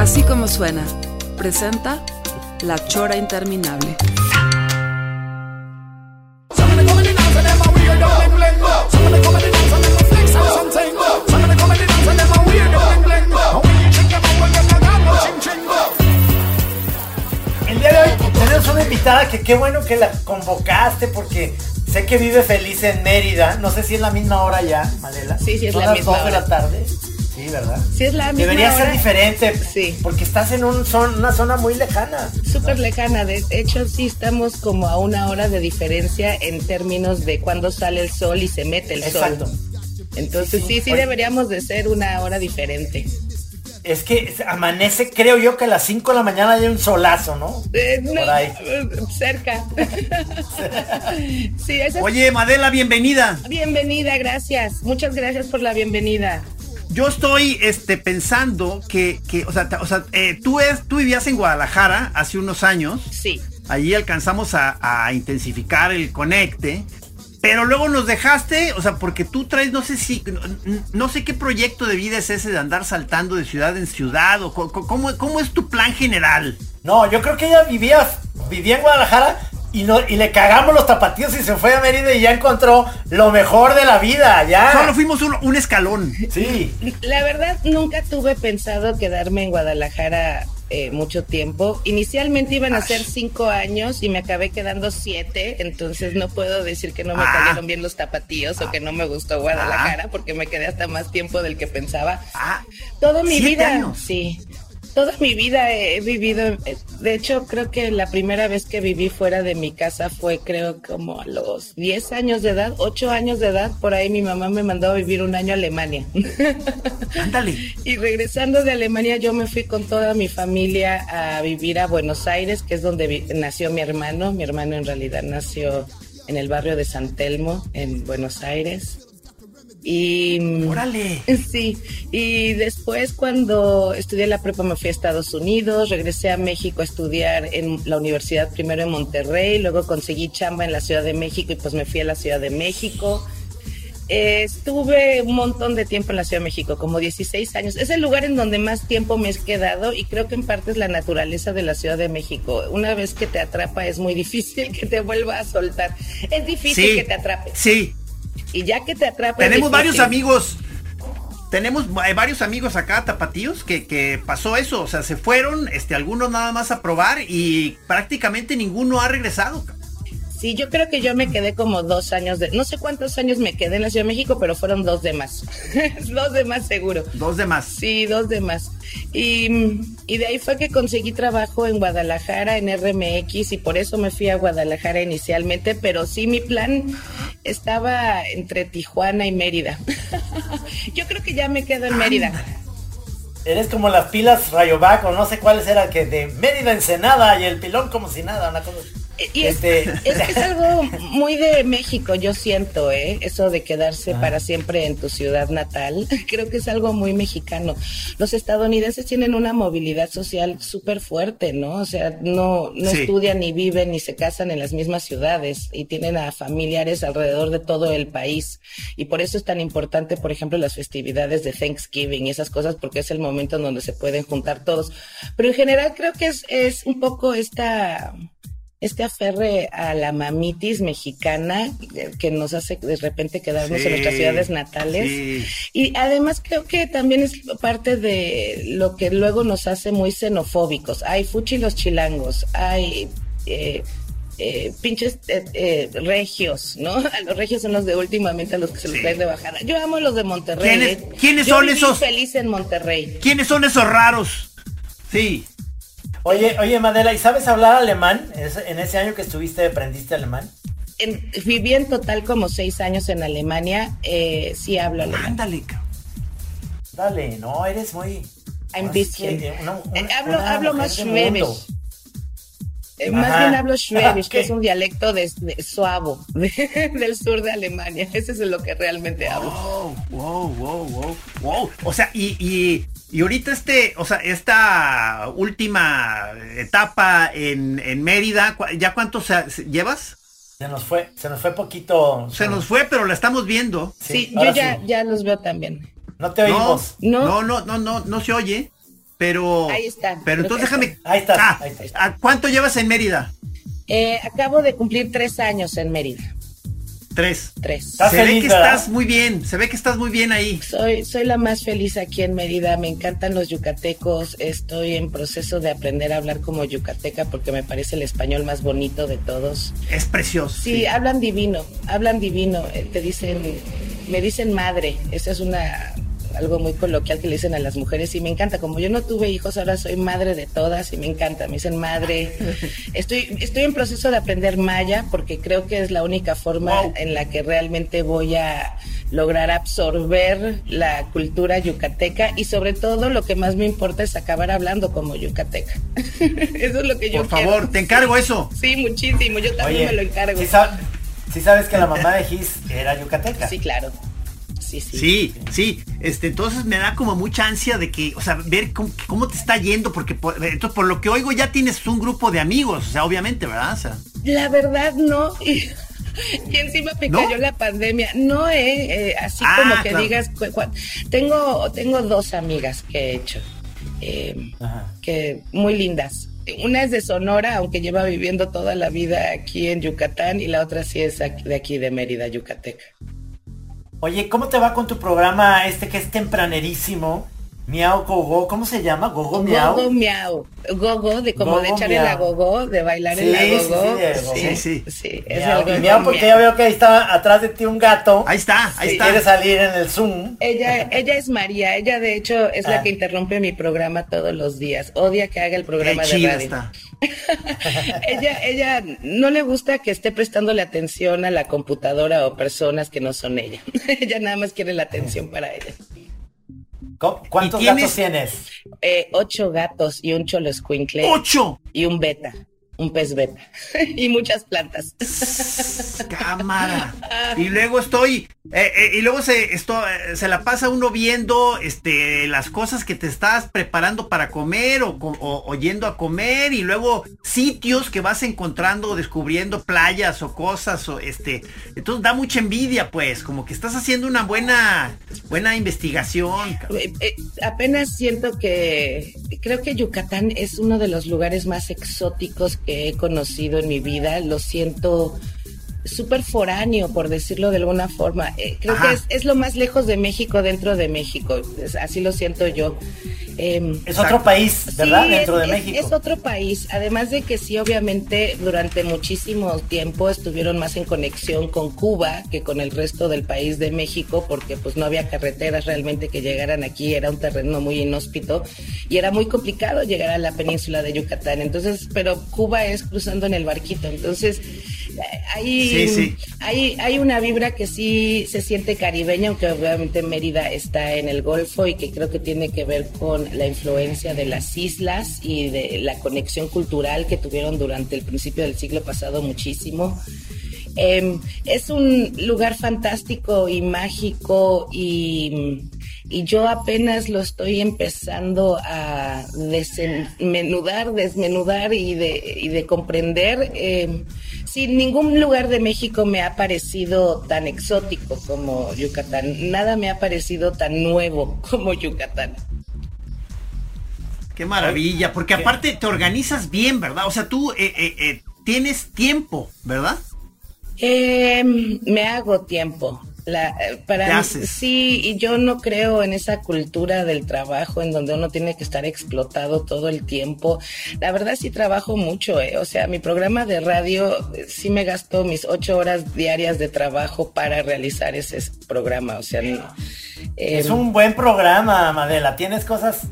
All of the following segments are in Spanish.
Así como suena, presenta La Chora Interminable. El día de hoy tenemos una invitada que qué bueno que la convocaste porque sé que vive feliz en Mérida. No sé si es la misma hora ya, Madela. Sí, sí, es Son la las misma dos de la hora. tarde. Sí, ¿verdad? Sí, es la misma Debería ser diferente. Sí. Porque estás en un son- una zona muy lejana. Súper lejana. De hecho, sí estamos como a una hora de diferencia en términos de cuándo sale el sol y se mete el Exacto. sol. Entonces, Sí, sí, sí. sí, Oye. deberíamos de ser una hora diferente. Es que amanece, creo yo, que a las 5 de la mañana hay un solazo, ¿no? Eh, no, Por ahí. eh, cerca. sí, esa es- Oye, Madela, bienvenida. Bienvenida, gracias. Muchas gracias por la bienvenida. Yo estoy este, pensando que, que, o sea, o sea, eh, tú, es, tú vivías en Guadalajara hace unos años. Sí. Allí alcanzamos a, a intensificar el conecte. Pero luego nos dejaste, o sea, porque tú traes, no sé si, no, no sé qué proyecto de vida es ese de andar saltando de ciudad en ciudad, o cómo, cómo es tu plan general. No, yo creo que ella vivía, vivía en Guadalajara y, no, y le cagamos los tapatíos y se fue a Mérida y ya encontró lo mejor de la vida, ya. Solo fuimos un, un escalón. Sí. La verdad, nunca tuve pensado quedarme en Guadalajara eh, mucho tiempo. Inicialmente iban a ser cinco años y me acabé quedando siete, entonces no puedo decir que no me Ah. cayeron bien los tapatíos o que no me gustó Guadalajara porque me quedé hasta más tiempo del que pensaba. Ah, Toda mi ¿siete vida, años? sí. Toda mi vida he vivido, de hecho creo que la primera vez que viví fuera de mi casa fue creo como a los 10 años de edad, 8 años de edad, por ahí mi mamá me mandó a vivir un año a Alemania. ándale. Y regresando de Alemania, yo me fui con toda mi familia a vivir a Buenos Aires, que es donde nació mi hermano. Mi hermano en realidad nació en el barrio de San Telmo, en Buenos Aires. Y Órale. Sí, y después cuando estudié la prepa me fui a Estados Unidos, regresé a México a estudiar en la universidad primero en Monterrey, luego conseguí chamba en la Ciudad de México y pues me fui a la Ciudad de México. Eh, estuve un montón de tiempo en la Ciudad de México, como 16 años. Es el lugar en donde más tiempo me he quedado y creo que en parte es la naturaleza de la Ciudad de México. Una vez que te atrapa es muy difícil que te vuelva a soltar. Es difícil Sí. que te atrape. Sí, Y ya que te atrapa... es Tenemos varios amigos. Tenemos eh, varios amigos acá, tapatíos, que, que pasó eso. O sea, se fueron, este, algunos nada más a probar y prácticamente ninguno ha regresado. Sí, yo creo que yo me quedé como dos años de, no sé cuántos años me quedé en la Ciudad de México, pero fueron dos de más. dos de más seguro. Dos de más. Sí, dos de más. Y, y de ahí fue que conseguí trabajo en Guadalajara, en RMX, y por eso me fui a Guadalajara inicialmente, pero sí mi plan estaba entre Tijuana y Mérida. yo creo que ya me quedo en Mérida. Eres como las pilas Rayovac o no sé cuáles eran que de Mérida Ensenada y el pilón como si nada, una cosa. Y es, Este- es que es algo muy de México, yo siento, ¿eh? Eso de quedarse Ah. para siempre en tu ciudad natal, creo que es algo muy mexicano. Los estadounidenses tienen una movilidad social súper fuerte, ¿no? O sea, no, no Sí. estudian ni viven ni se casan en las mismas ciudades y tienen a familiares alrededor de todo el país. Y por eso es tan importante, por ejemplo, las festividades de Thanksgiving y esas cosas, porque es el momento en donde se pueden juntar todos. Pero en general creo que es, es un poco esta este aferre a la mamitis mexicana que nos hace de repente quedarnos Sí, en nuestras ciudades natales. sí. Y además creo que también es parte de lo que luego nos hace muy xenofóbicos. Hay fuchi los chilangos, hay eh, eh, pinches eh, eh, regios, ¿no? A los regios son los de últimamente a los que se les traen de bajada. Yo amo los de Monterrey. ¿Quiénes- quiénes Yo son viví esos? feliz en Monterrey. ¿Quiénes son esos raros? Sí. Oye, oye, Madela, ¿y sabes hablar alemán? En ese año que estuviste, aprendiste alemán. viví en total como seis años en Alemania. Eh, sí hablo alemán. Ándale, Dale, no, eres muy... I'm eh, hablo hablo más schwäbisch. Eh, más bien hablo Schwäbisch, que es un dialecto de, suavo del sur de Alemania. Ese es lo que realmente hablo. Wow, wow, wow, wow, O sea, y, y, y, ahorita este, o sea, esta última etapa en, en Mérida, ¿ya cuánto llevas? Se nos fue, se nos fue poquito. Se nos fue, pero la estamos viendo. Sí, yo ya, ya los veo también. No te oímos. No, no, no, no, no, se oye. Pero. Ahí está. Pero entonces déjame. Ahí está. Ah, ahí está. ¿Cuánto llevas en Mérida? Eh, acabo de cumplir tres años en Mérida. Tres. Tres. Se ve que estás muy bien, se ve que estás muy bien ahí. Soy, soy la más feliz aquí en Mérida, me encantan los yucatecos, estoy en proceso de aprender a hablar como yucateca porque me parece el español más bonito de todos. Es precioso. Sí, hablan divino, hablan divino, eh, te dicen, me dicen madre, esa es una algo muy coloquial que le dicen a las mujeres y me encanta. Como yo no tuve hijos, ahora soy madre de todas y me encanta. Me dicen madre. Estoy, estoy en proceso de aprender maya porque creo que es la única forma en la que realmente voy a lograr absorber la cultura yucateca y sobre todo lo que más me importa es acabar hablando como yucateca. eso es lo que yo Por favor, te encargo eso. Sí, muchísimo. Yo también me lo encargo. Si sabes que la mamá de Gis era yucateca. Sí, claro sí, sí. Sí, Este, entonces me da como mucha ansia de que, o sea, ver cómo, te está yendo, porque por, entonces, por lo que oigo ya tienes un grupo de amigos, o sea, obviamente, ¿verdad? La verdad no. Y, encima me cayó la pandemia. No, eh, eh así ah, como que digas, tengo, tengo dos amigas que he hecho, eh, que muy lindas. Una es de Sonora, aunque lleva viviendo toda la vida aquí en Yucatán, y la otra sí es de aquí de Mérida, Yucateca. Oye, ¿cómo te va con tu programa este que es tempranerísimo? Miau Gogo, ¿cómo se llama? Gogo Miau. Gogo Miau. Gogo, de como de echar en la gogo, de bailar en la gogo. Sí, sí, sí. sí, es miau, el miau, porque ya veo que ahí está atrás de ti un gato. Ahí está, ahí está. Quiere salir en el Zoom. Ella, ella es María, ella de hecho es la ah. que interrumpe mi programa todos los días. Odia que haga el programa de radio. Está. ella, ella no le gusta que esté prestándole atención a la computadora o personas que no son ella. ella nada más quiere la atención para ella. ¿Cuántos gatos tienes? Eh, ocho gatos y un cholo escuincle. ¡Ocho! Y un beta un pez beta y muchas plantas. Cámara. Y luego estoy, eh, eh, y luego se, esto, eh, se la pasa uno viendo este, las cosas que te estás preparando para comer o, o, yendo a comer y luego sitios que vas encontrando, descubriendo playas o cosas o este, entonces da mucha envidia pues, como que estás haciendo una buena, buena investigación. apenas siento que creo que Yucatán es uno de los lugares más exóticos que he conocido en mi vida, lo siento súper foráneo, por decirlo de alguna forma. Eh, creo que es, lo más lejos de México dentro de México, así lo siento yo. Em, es otro país, ¿verdad? dentro de México. Es, otro país, además de que sí, obviamente, durante muchísimo tiempo estuvieron más en conexión con Cuba que con el resto del país de México, porque pues no había carreteras realmente que llegaran aquí, era un terreno muy inhóspito y era muy complicado llegar a la península de Yucatán. Entonces, pero Cuba es cruzando en el barquito, entonces hay, hay, hay una vibra que sí se siente caribeña, aunque obviamente Mérida está en el Golfo y que creo que tiene que ver con la influencia de las islas y de la conexión cultural que tuvieron durante el principio del siglo pasado muchísimo. Em, es un lugar fantástico y mágico y, yo apenas lo estoy empezando a desmenudar, desmenudar y de, y de comprender. Eh, sin ningún lugar de México me ha parecido tan exótico como Yucatán. Nada me ha parecido tan nuevo como Yucatán. Qué maravilla, porque aparte te organizas bien, ¿verdad? O sea, tú eh, eh, eh, tienes tiempo, ¿verdad? Em, me hago tiempo. La, eh, para sí, y yo no creo en esa cultura del trabajo en donde uno tiene que estar explotado todo el tiempo. La verdad sí trabajo mucho, eh. o sea, mi programa de radio eh, sí me gasto mis ocho horas diarias de trabajo para realizar ese programa, o sea, es un buen programa, Madela. Tienes cosas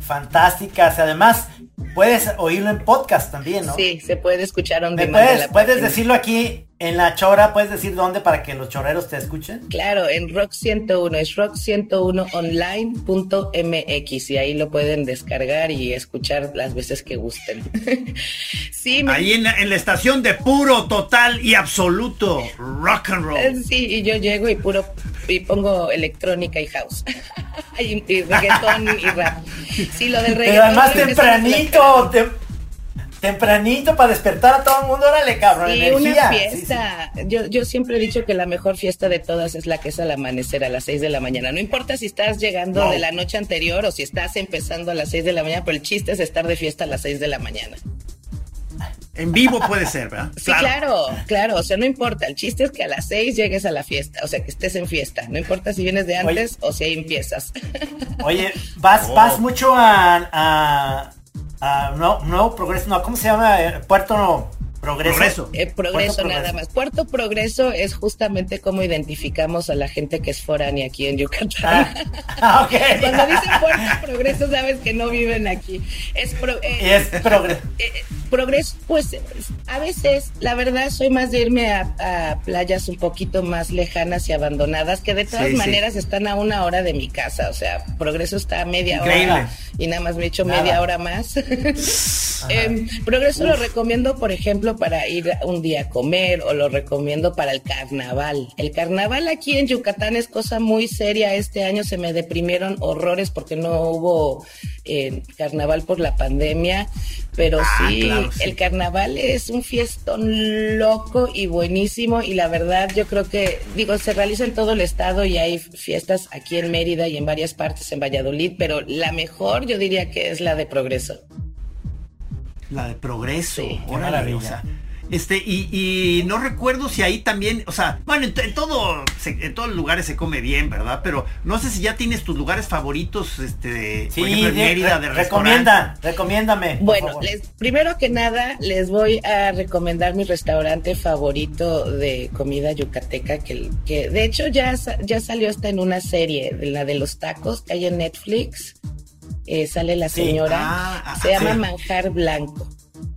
fantásticas, además puedes oírlo en podcast también, ¿no? Sí, se puede escuchar on ¿Me demand en puedes, puedes decirlo aquí en la chora? ¿Puedes decir dónde para que los chorreros te escuchen? Claro, en Rock 101, es rock101online.mx y ahí lo pueden descargar y escuchar las veces que gusten. sí, me- Ahí en la, en la estación de puro, total y absoluto rock and roll. Eh, Sí, y yo llego y puro y pongo electrónica y house. y, y reggaetón y rap. Sí, lo del reggaetón. Pero además tempranito, tem- tempranito para despertar a todo el mundo, órale cabrón, Sí, energía. una Sí, sí. fiesta. Yo, yo siempre he dicho que la mejor fiesta de todas es la que es al amanecer a las 6 de la mañana. No importa si estás llegando de la noche anterior o si estás empezando a las 6 de la mañana, pero el chiste es estar de fiesta a las 6 de la mañana. En vivo puede ser, ¿verdad? Sí, claro, claro, o sea, no importa. El chiste es que a las 6 llegues a la fiesta, o sea, que estés en fiesta. No importa si vienes de antes o si ahí empiezas. Oye, vas, Oh. vas mucho a, a, a no, Nuevo Progreso, no, ¿cómo se llama? Eh, Puerto Progreso. Progreso. Eh, progreso nada más. Puerto Progreso es justamente cómo identificamos a la gente que es foránea aquí en Yucatán. Ah, ah, ok. Cuando dicen Puerto Progreso sabes que no viven aquí. Es, pro- eh, Y es progreso. eh, progreso, pues a veces, la verdad, soy más de irme a, a playas un poquito más lejanas y abandonadas, que de todas Sí, sí. maneras están a una hora de mi casa. O sea, Progreso está a media Increíble. hora y nada más me echo Nada. media hora más. Em, progreso lo recomiendo, por ejemplo, para ir un día a comer o lo recomiendo para el carnaval. El carnaval aquí en Yucatán es cosa muy seria. Este año se me deprimieron horrores porque no hubo eh, carnaval por la pandemia. Pero Ah, sí, claro, sí. el carnaval es un fiestón loco y buenísimo. Y la verdad, yo creo que, digo, se realiza en todo el estado y hay fiestas aquí en Mérida y en varias partes en Valladolid. Pero la mejor, yo diría que es la de Progreso. La de progreso. Sí, qué órale, maravilla. o sea, este, y, y no recuerdo si ahí también, o sea, bueno, en, to- en todo, se- en todos los lugares se come bien, ¿verdad? Pero no sé si ya tienes tus lugares favoritos, este, de, Sí, por ejemplo, en de- Mérida, re- de recomienda, recomiéndame. por Bueno, favor. les, primero que nada, les voy a recomendar mi restaurante favorito de comida yucateca, que, que de hecho ya, ya salió hasta en una serie, de la de los tacos que hay en Netflix. Eh, sale la Sí. señora, Ah, se llama sí. Manjar Blanco.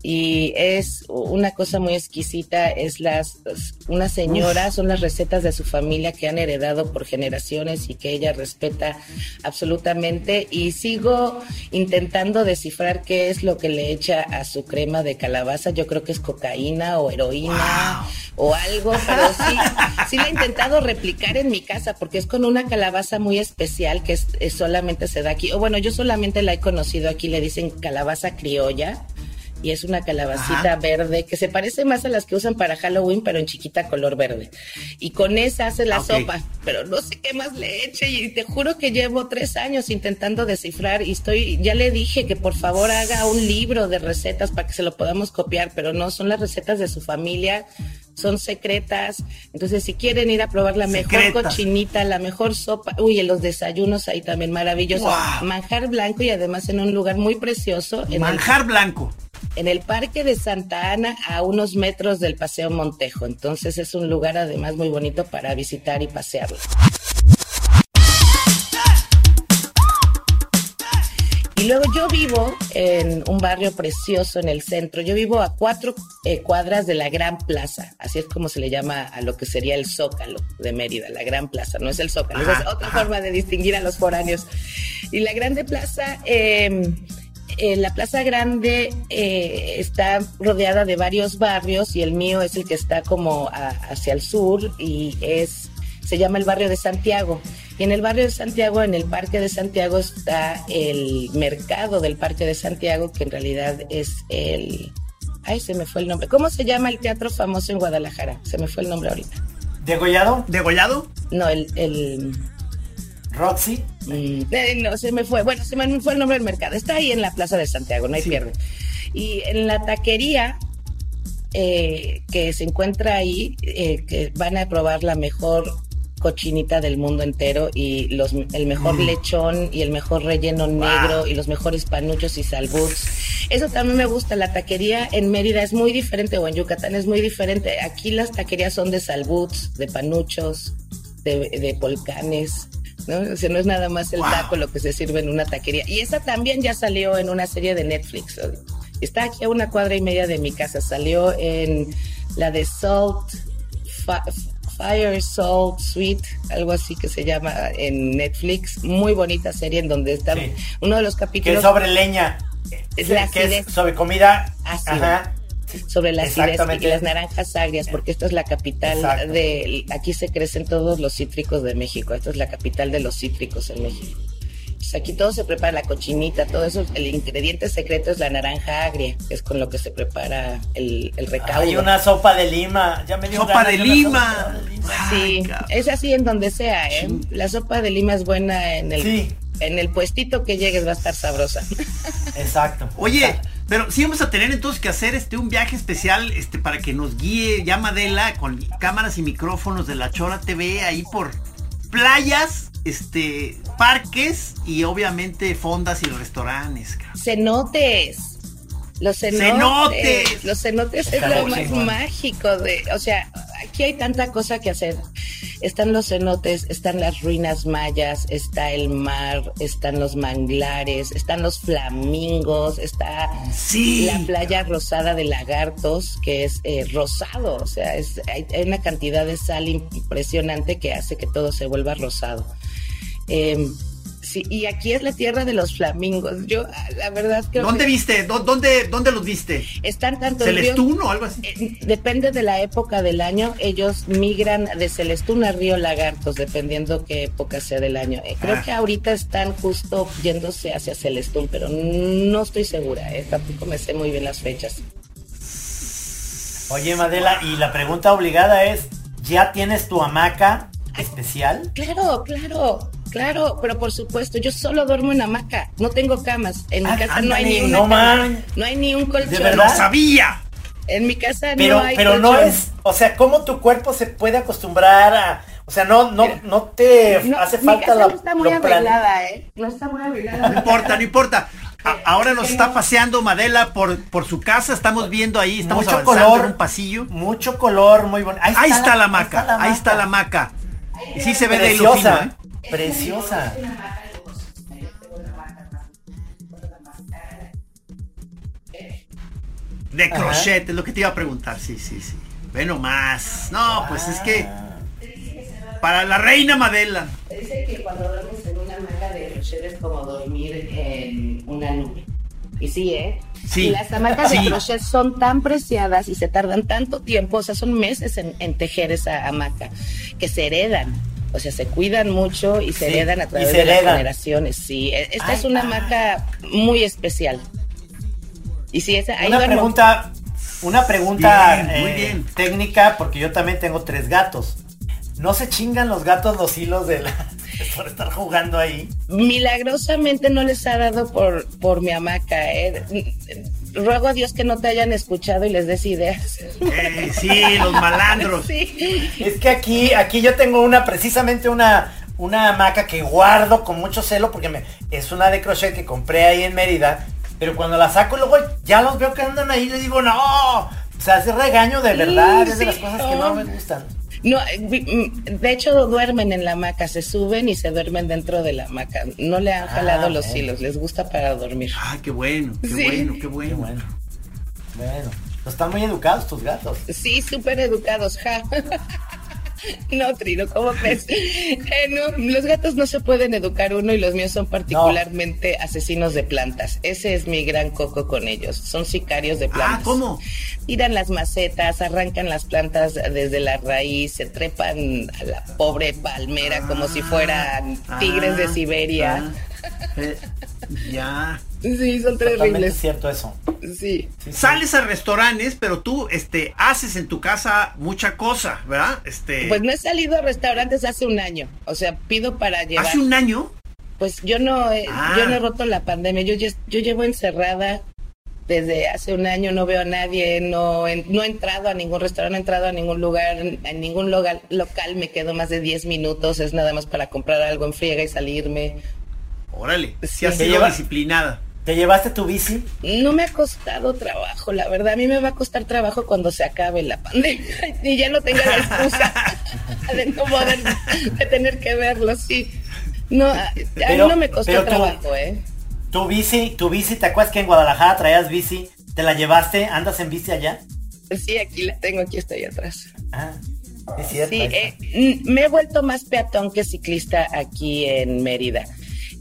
Y es una cosa muy exquisita, es las, una señora, son las recetas de su familia que han heredado por generaciones y que ella respeta absolutamente. Y sigo intentando descifrar qué es lo que le echa a su crema de calabaza. Yo creo que es cocaína o heroína o algo, pero sí, sí la he intentado replicar en mi casa porque es con una calabaza muy especial que es, es solamente se da aquí. O bueno, yo solamente la he conocido aquí, le dicen calabaza criolla y es una calabacita Ajá. verde que se parece más a las que usan para Halloween, pero en chiquita color verde. Y con esa hace la Ok. sopa, pero no sé qué más le eche y te juro que llevo tres años intentando descifrar y estoy, ya le dije que por favor haga un libro de recetas para que se lo podamos copiar, pero no, son las recetas de su familia, son secretas. Entonces, si quieren ir a probar la mejor Secretas. cochinita, la mejor sopa, uy, en los desayunos ahí también maravilloso, Wow. manjar blanco y además en un lugar muy precioso. En el Manjar blanco. En el Parque de Santa Ana, a unos metros del Paseo Montejo. Entonces es un lugar además muy bonito para visitar y pasearlo. Y luego yo vivo en un barrio precioso en el centro. Yo vivo a cuatro eh, cuadras de la Gran Plaza. Así es como se le llama a lo que sería el Zócalo de Mérida, la Gran Plaza. No es el Zócalo, esa es Ajá, otra ajá. forma de distinguir a los foráneos. Y la Grande Plaza... eh, eh, la Plaza Grande eh, está rodeada de varios barrios y el mío es el que está como a- hacia el sur y es se llama el barrio de Santiago. Y en el barrio de Santiago, en el Parque de Santiago, está el mercado del Parque de Santiago, que en realidad es el... Ay, se me fue el nombre. ¿Cómo se llama el teatro famoso en Guadalajara? Se me fue el nombre ahorita. ¿Degollado? ¿Degollado? No, el... el ¿Roxy? Mm, eh, no, se me fue. Bueno, se me fue el nombre del mercado. Está ahí en la Plaza de Santiago, no hay Sí. pierde. Y en la taquería eh, que se encuentra ahí, eh, que van a probar la mejor cochinita del mundo entero y los, el mejor lechón y el mejor relleno negro y los mejores panuchos y salbuts. Eso también me gusta. La taquería en Mérida es muy diferente o en Yucatán es muy diferente. Aquí las taquerías son de salbuts, de panuchos, de, de volcanes, ¿no? O sea, no es nada más el taco lo que se sirve en una taquería. Y esa también ya salió en una serie de Netflix. Está aquí a una cuadra y media de mi casa. Salió en la de Salt, Fire Salt Sweet, algo así que se llama en Netflix. Muy bonita serie en donde está uno de los capítulos. Que es sobre leña. Es la es sobre comida. Ajá sobre las acidez y las naranjas agrias, porque esta es la capital de, aquí se crecen todos los cítricos de México, esta es la capital de los cítricos en México. aquí todo se prepara, la cochinita, todo eso, el ingrediente secreto es la naranja agria, que es con lo que se prepara el, el recaudo. Hay una sopa de lima, ya me dio sopa, de lima. Sí, es así en donde sea, ¿eh? La sopa de lima es buena en el, en el puestito que llegues, va a estar sabrosa. Exacto. Oye, pero sí vamos a tener entonces que hacer este un viaje especial este para que nos guíe ya Madela con cámaras y micrófonos de la Chora TV ahí por playas, este parques y obviamente fondas y restaurantes. Cenotes. Los cenotes. Los cenotes es lo más mágico de, o sea, aquí hay tanta cosa que hacer. Están los cenotes, están las ruinas mayas, está el mar, están los manglares, están los flamingos, está la playa rosada de lagartos, que es eh, rosado, o sea, es, hay, una cantidad de sal impresionante que hace que todo se vuelva rosado. Y aquí es la tierra de los flamingos. Yo, la verdad que... ¿Dónde viste? ¿Dónde, ¿Dónde los viste? Están tanto... ¿Celestún o algo así? Eh, depende de la época del año. Ellos migran de Celestún a Río Lagartos, dependiendo qué época sea del año. Eh, creo ah. que ahorita están justo yéndose hacia Celestún, pero no estoy segura. Eh, tampoco me sé muy bien las fechas. Oye, Madela, y la pregunta obligada es, ¿ya tienes tu hamaca especial? Claro, claro. Claro, pero por supuesto, yo solo duermo en hamaca, no tengo camas. En mi ah, casa no hay ni una no, no hay ni un colchón. ¿De verdad? sabía. En mi casa pero, no hay Pero no es, o sea, ¿cómo tu cuerpo se puede acostumbrar a, o sea, no, no, no te hace falta la. No está muy arreglada, ¿eh? No está muy arreglada. No importa, no importa. ahora nos está paseando Madela por, por su casa, estamos viendo ahí, estamos mucho color, en un pasillo. Mucho color, muy bonito. Ahí, está, la, maca, ahí está la maca. Sí se ve de fino, ¿eh? Preciosa. De crochet, es lo que te iba a preguntar, sí, sí, sí. Bueno, más. No, pues es que para la reina Madela. Dice que cuando duermes en una hamaca de crochet es como dormir en una nube. Y sí, ¿eh? Sí. Y las hamacas de crochet son tan preciadas y se tardan tanto tiempo, o sea, son meses en, en tejer esa hamaca, que se heredan. O sea, se cuidan mucho y se heredan a través de las generaciones. Sí, e, esta es una marca muy especial. Y sí, esa, una pregunta, una pregunta eh, técnica, porque yo también tengo tres gatos. ¿No se chingan los gatos los hilos de la, por estar jugando ahí? Milagrosamente no les ha dado por, por mi hamaca. ¿eh? Ruego a Dios que no te hayan escuchado y les des ideas. Eh, sí, los malandros. Es que aquí, aquí yo tengo una, precisamente una, una hamaca que guardo con mucho celo porque me, es una de crochet que compré ahí en Mérida. Pero cuando la saco luego ya los veo que andan ahí, les digo, no, o sea, hace regaño de verdad, es de las cosas que no me gustan. No, eh, mm, de hecho duermen en la hamaca, se suben y se duermen dentro de la hamaca. No le han jalado ah, los hilos, les gusta para dormir. Ah, qué bueno, qué bueno, qué bueno. bueno. Bueno, están muy educados tus gatos. Sí, súper educados, ja. No, Trino, ¿cómo ves? Eh, los gatos no se pueden educar uno y los míos son particularmente asesinos de plantas. Ese es mi gran coco con ellos. Son sicarios de ah, plantas. Ah, ¿cómo? Tiran las macetas, arrancan las plantas desde la raíz, se trepan a la pobre palmera como si fueran tigres de ah, Siberia. Ah, eh, ya. Sí, son terribles. Es cierto eso. Sí. Sales a restaurantes, pero tú este haces en tu casa mucha cosa, ¿verdad? Este Pues no he salido a restaurantes hace un año. O sea, pido para llevar. ¿Hace un año? Pues yo no he, yo no he ah. roto la pandemia. Yo yo llevo encerrada desde hace un año no veo a nadie, no, no he entrado a ningún restaurante, no he entrado a ningún lugar, en ningún local, local me quedo más de 10 minutos, es nada más para comprar algo en friega y salirme. Órale, si has sido disciplinada. ¿Te llevaste tu bici? No me ha costado trabajo, la verdad. A mí me va a costar trabajo cuando se acabe la pandemia y ya no tenga la excusa de no poder, de tener que verlo, sí. No, a, mí no me costó trabajo, ¿eh? Tu bici, tu bici, ¿te acuerdas que en Guadalajara traías bici? ¿Te la llevaste? ¿Andas en bici allá? Sí, aquí la tengo, aquí estoy atrás. Ah, es cierto. Sí, eh, me he vuelto más peatón que ciclista aquí en Mérida.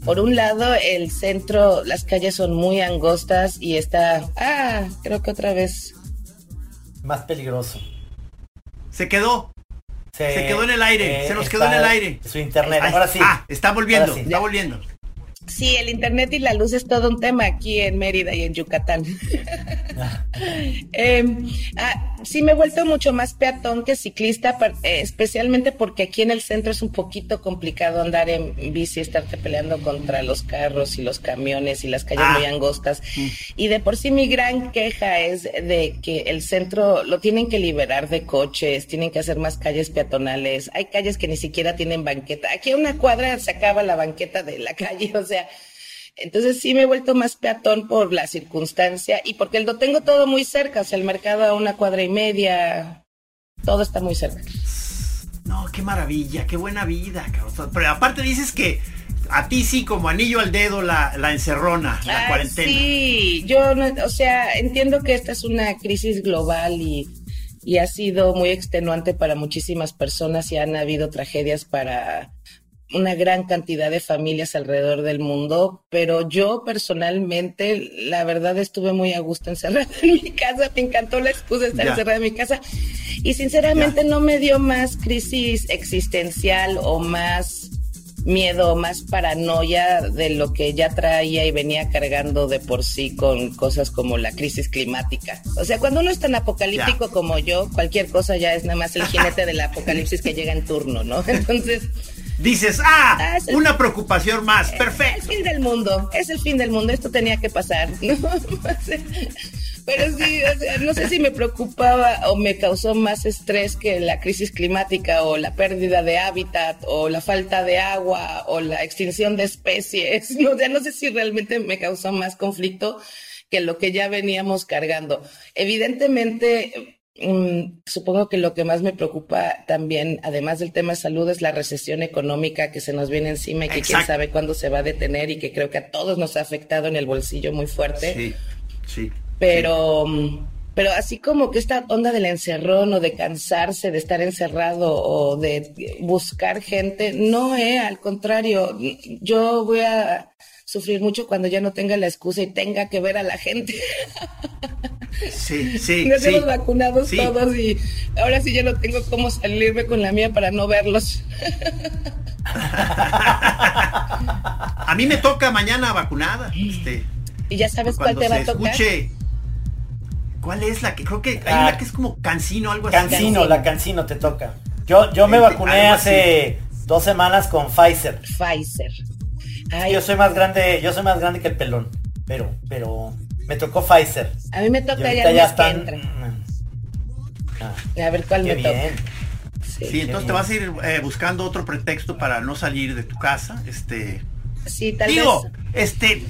Por un lado, el centro, las calles son muy angostas y está, ah, creo que otra vez. Más peligroso. Se quedó. Se, quedó en el aire, se nos quedó en el aire. Su internet, ahora sí. Ah, está volviendo, está volviendo. Sí, el internet y la luz es todo un tema aquí en Mérida y en Yucatán. Em, ah, sí, me he vuelto mucho más peatón que ciclista, eh, especialmente porque aquí en el centro es un poquito complicado andar en bici, estarte peleando contra los carros y los camiones y las calles muy ah. angostas. Mm. Y de por sí mi gran queja es de que el centro lo tienen que liberar de coches, tienen que hacer más calles peatonales. Hay calles que ni siquiera tienen banqueta. Aquí a una cuadra se acaba la banqueta de la calle, o sea, entonces sí me he vuelto más peatón por la circunstancia y porque lo tengo todo muy cerca, o sea, el mercado a una cuadra y media, todo está muy cerca. No, qué maravilla, qué buena vida, Pero aparte dices que a ti sí como anillo al dedo la, la encerrona, la cuarentena. Sí, yo, o sea, entiendo que esta es una crisis global y, y ha sido muy extenuante para muchísimas personas y han habido tragedias para una gran cantidad de familias alrededor del mundo, pero yo personalmente, la verdad, estuve muy a gusto encerrada en mi casa, me encantó la excusa de estar encerrada en mi casa. Y sinceramente no me dio más crisis existencial o más miedo, más paranoia de lo que ya traía y venía cargando de por sí con cosas como la crisis climática. O sea, cuando uno es tan apocalíptico como yo, cualquier cosa ya es nada más el jinete del apocalipsis que llega en turno, ¿no? Entonces dices, ah, ah una preocupación más, perfecto. Es el fin del mundo, es el fin del mundo, esto tenía que pasar. Pero sí, no sé si me preocupaba o me causó más estrés que la crisis climática o la pérdida de hábitat o la falta de agua o la extinción de especies. No, no sé si realmente me causó más conflicto que lo que ya veníamos cargando. Evidentemente, Mm, supongo que lo que más me preocupa también, además del tema de salud, es la recesión económica que se nos viene encima y que quién sabe cuándo se va a detener y que creo que a todos nos ha afectado en el bolsillo muy fuerte. Sí, sí. Pero, mm, pero así como que esta onda del encerrón o de cansarse de estar encerrado o de buscar gente, no, eh, al contrario, yo voy a sufrir mucho cuando ya no tenga la excusa y tenga que ver a la gente. Sí, sí. Nos hemos vacunados todos y ahora sí ya no tengo cómo salirme con la mía para no verlos. a mí me toca mañana vacunada. Este, y ya sabes cuál te va a tocar. Escuche, ¿Cuál es la que creo que hay una que es como cancino algo así? Cancino, la cancino te toca. Yo, yo me vacuné hace dos semanas con Pfizer. Pfizer yo soy más grande, yo soy más grande que el pelón, pero, pero me tocó Pfizer. A mí me toca ya, ya están... Ah, a ver cuál me toca. Sí, entonces te vas a ir eh, buscando otro pretexto para no salir de tu casa, este. Sí, tal Digo, este,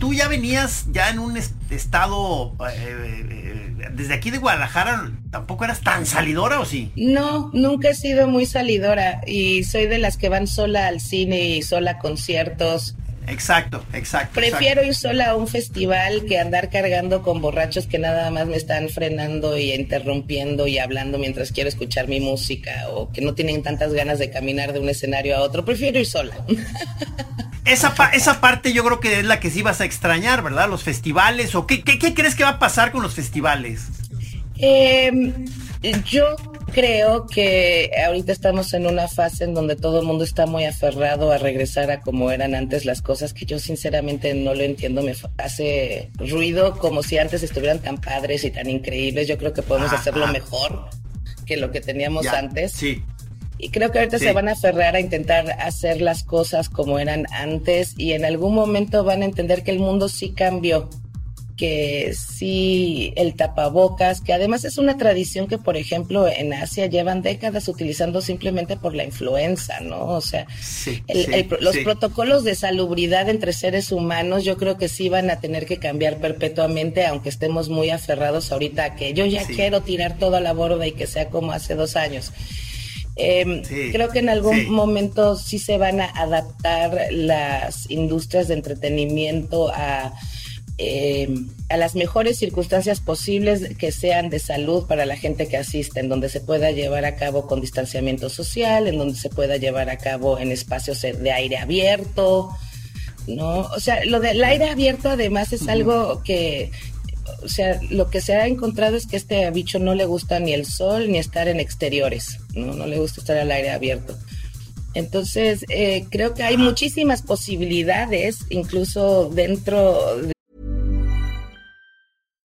tú ya venías ya en un estado eh, eh, desde aquí de Guadalajara tampoco eras tan salidora o sí no nunca he sido muy salidora y soy de las que van sola al cine y sola a conciertos Exacto, exacto. Prefiero ir sola a un festival que andar cargando con borrachos que nada más me están frenando y interrumpiendo y hablando mientras quiero escuchar mi música o que no tienen tantas ganas de caminar de un escenario a otro. Prefiero ir sola. esa, esa parte yo creo que es la que sí vas a extrañar, ¿verdad? Los festivales. ¿O qué, qué, crees que va a pasar con los festivales? Em, yo creo que ahorita estamos en una fase en donde todo el mundo está muy aferrado a regresar a como eran antes las cosas, que yo sinceramente no lo entiendo. Me hace ruido como si antes estuvieran tan padres y tan increíbles. Yo creo que podemos hacerlo mejor que lo que teníamos antes. Sí. Y creo que ahorita se van a aferrar a intentar hacer las cosas como eran antes y en algún momento van a entender que el mundo sí cambió, que sí el tapabocas, que además es una tradición que por ejemplo en Asia llevan décadas utilizando simplemente por la influenza, ¿no? O sea, los protocolos de salubridad entre seres humanos yo creo que sí van a tener que cambiar perpetuamente, aunque estemos muy aferrados ahorita a que yo ya quiero tirar todo a la borda y que sea como hace dos años. Em, creo que en algún momento sí se van a adaptar las industrias de entretenimiento a, em, a las mejores circunstancias posibles que sean de salud para la gente que asiste, en donde se pueda llevar a cabo con distanciamiento social, en donde se pueda llevar a cabo en espacios de aire abierto, ¿no? O sea, lo del aire abierto además es algo que o sea, lo que se ha encontrado es que este bicho no le gusta ni el sol ni estar en exteriores, no, no le gusta estar al aire abierto. Entonces, eh, creo que hay muchísimas posibilidades, incluso dentro de...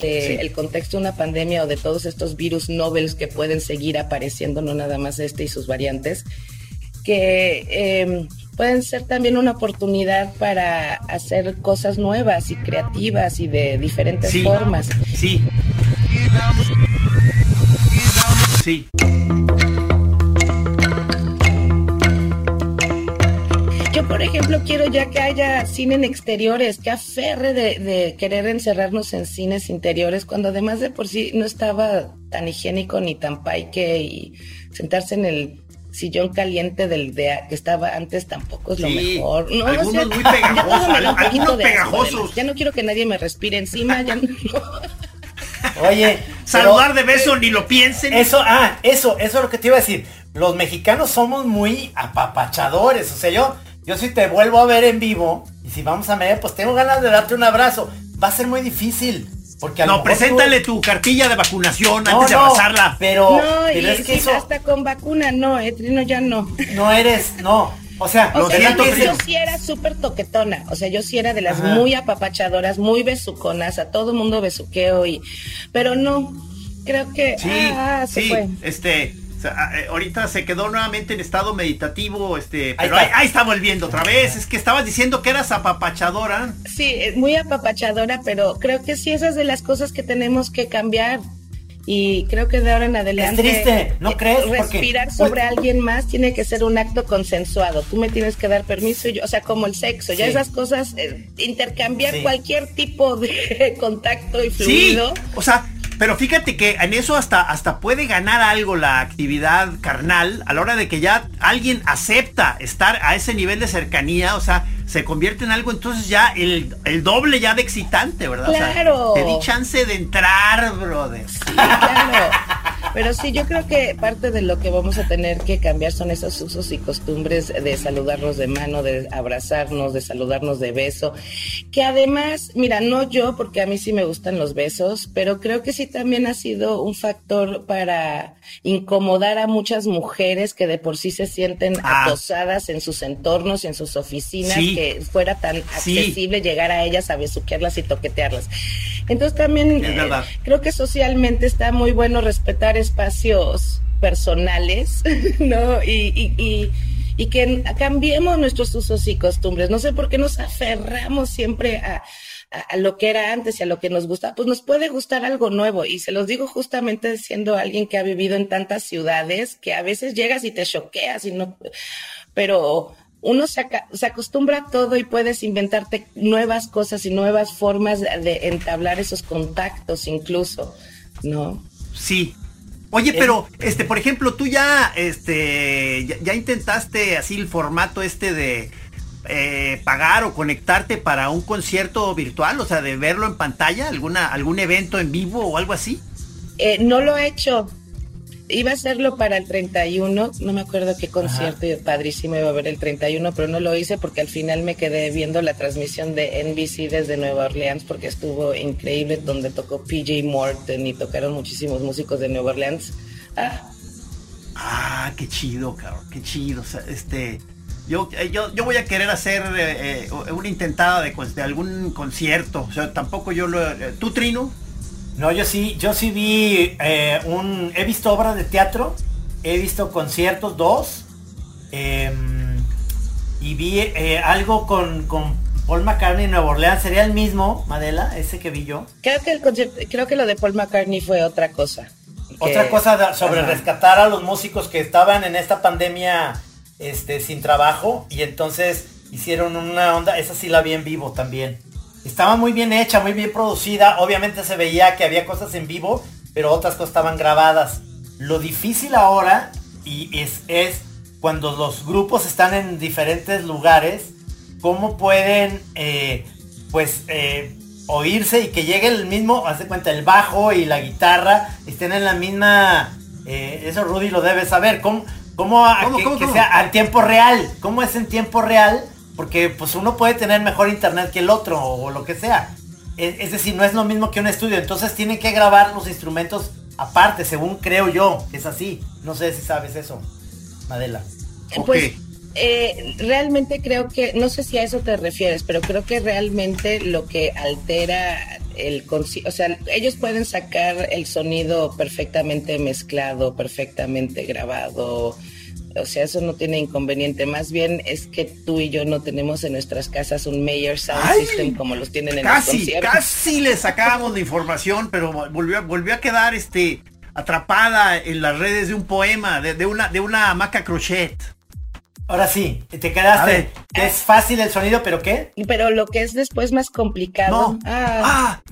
De el contexto de una pandemia o de todos estos virus nobles que pueden seguir apareciendo, no nada más este y sus variantes, que eh, pueden ser también una oportunidad para hacer cosas nuevas y creativas y de diferentes formas. Sí. Sí. Por ejemplo, quiero ya que haya cine en exteriores, que aferre de, de, querer encerrarnos en cines interiores, cuando además de por sí no estaba tan higiénico ni tan paique y sentarse en el sillón caliente del de, que estaba antes tampoco es lo mejor. No, algunos muy pegajosos, algunos pegajosos. Ya no quiero que nadie me respire encima, ya no. Oye, saludar de beso ni lo piensen. Eso, ah, eso, eso es lo que te iba a decir. Los mexicanos somos muy apapachadores, o sea, yo yo si te vuelvo a ver en vivo y si vamos a medir, pues tengo ganas de darte un abrazo. Va a ser muy difícil. Porque no, preséntale tu cartilla de vacunación antes de abrazarla. Pero, pero es que eso... hasta con vacuna no, eh, Trino ya no. No eres, no. O sea, lo siento, yo sí era súper toquetona, o sea, yo sí era de las muy apapachadoras, muy besuconas, a todo mundo besuqueo y, pero no, creo que sí, ah, se sí, fue. este, eh, ahorita se quedó nuevamente en estado meditativo, este, pero ahí está. volviendo otra vez. Es que estabas diciendo que eras apapachadora. Sí, muy apapachadora, pero creo que sí, esas de las cosas que tenemos que cambiar. Y creo que de ahora en adelante. Es triste, ¿no crees? Respirar sobre alguien más tiene que ser un acto consensuado. Tú me tienes que dar permiso y yo, o sea, como el sexo, ya esas cosas, eh, intercambiar cualquier tipo de contacto y fluido. Sí, o sea, pero fíjate que en eso hasta, hasta puede ganar algo la actividad carnal a la hora de que ya alguien acepta estar a ese nivel de cercanía, o sea, se convierte en algo entonces ya el, doble ya de excitante, ¿verdad? Claro. te di chance de entrar, brother. claro. Pero sí, yo creo que parte de lo que vamos a tener que cambiar son esos usos y costumbres de saludarnos de mano, de abrazarnos, de saludarnos de beso. Que además, mira, no yo, porque a mí sí me gustan los besos, pero creo que sí también ha sido un factor para incomodar a muchas mujeres que de por sí se sienten ah. acosadas en sus entornos en sus oficinas, que fuera tan accesible llegar a ellas a besuquearlas y toquetearlas. Entonces también eh, creo que socialmente está muy bueno respetar espacios personales, ¿no? Y, y, y, que cambiemos nuestros usos y costumbres. No sé por qué nos aferramos siempre a, a, lo que era antes y a lo que nos gusta, pues nos puede gustar algo nuevo. Y se los digo justamente siendo alguien que ha vivido en tantas ciudades que a veces llegas y te choqueas y no, pero uno se, acostumbra a todo y puedes inventarte nuevas cosas y nuevas formas de, entablar esos contactos incluso, ¿no? Sí. Oye, pero, este, por ejemplo, tú ya, este, ya, intentaste así el formato este de eh, pagar o conectarte para un concierto virtual, o sea, de verlo en pantalla, alguna, algún evento en vivo o algo así. Eh, no lo he hecho, iba a hacerlo para el 31, no me acuerdo qué concierto padrísimo iba a ver el 31, pero no lo hice porque al final me quedé viendo la transmisión de NBC desde Nueva Orleans porque estuvo increíble donde tocó PJ Morton y tocaron muchísimos músicos de Nueva Orleans. Ah, ah qué chido, cabrón, qué chido. O sea, este, yo, eh, yo, yo voy a querer hacer eh, eh, una intentada de, de, algún concierto. O sea, tampoco yo lo... ¿Tú, Trino? No, yo sí, yo sí vi eh, un. He visto obras de teatro, he visto conciertos, dos. em, y vi eh, algo con, con Paul McCartney en Nueva Orleans. ¿Sería el mismo, Madela? Ese que vi yo. Creo que el concierto, creo que lo de Paul McCartney fue otra cosa. Otra cosa sobre Ajá. rescatar a los músicos que estaban en esta pandemia este, sin trabajo y entonces hicieron una onda, esa sí la vi en vivo también. Estaba muy bien hecha, muy bien producida, obviamente se veía que había cosas en vivo, pero otras cosas estaban grabadas. Lo difícil ahora y es, es cuando los grupos están en diferentes lugares, cómo pueden eh, pues eh, oírse y que llegue el mismo, haz de cuenta, el bajo y la guitarra estén en la misma, eh, eso Rudy lo debe saber, cómo, cómo, a- ¿Cómo, que, cómo, que cómo? sea al tiempo real, cómo es en tiempo real, porque pues uno puede tener mejor internet que el otro o lo que sea. Es, es decir, no es lo mismo que un estudio, entonces tienen que grabar los instrumentos aparte, según creo yo, que es así. No sé si sabes eso, Madela. Pues Ok. eh, realmente creo que, no sé si a eso te refieres, pero creo que realmente lo que altera el conci- o sea, ellos pueden sacar el sonido perfectamente mezclado, perfectamente grabado. O sea, eso no tiene inconveniente. Más bien es que tú y yo no tenemos en nuestras casas un Mayor Sound Ay, System como los tienen en los Casi, conciertos. casi le sacábamos la información, pero volvió, volvió a quedar este atrapada en las redes de un poema, de, de una, de una hamaca crochet. Ahora sí, te quedaste. es fácil el sonido, pero ¿qué? Pero lo que es después más complicado. No. Ah, Ah,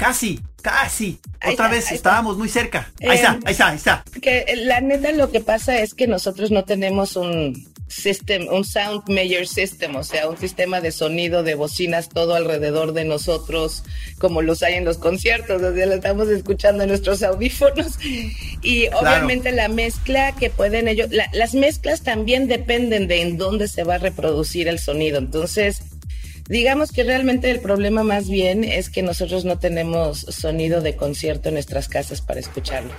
casi, casi. Ahí Otra está, vez estábamos muy cerca. Ahí Eh, está, ahí está, ahí está. que la neta lo que pasa es que nosotros no tenemos un system, un sound major system, o sea, un sistema de sonido de bocinas todo alrededor de nosotros, como los hay en los conciertos, o sea, lo estamos escuchando en nuestros audífonos. Y obviamente la mezcla que pueden ellos, la- las mezclas también dependen de en dónde se va a reproducir el sonido. Entonces, digamos que realmente el problema más bien es que nosotros no tenemos sonido de concierto en nuestras casas para escucharlo.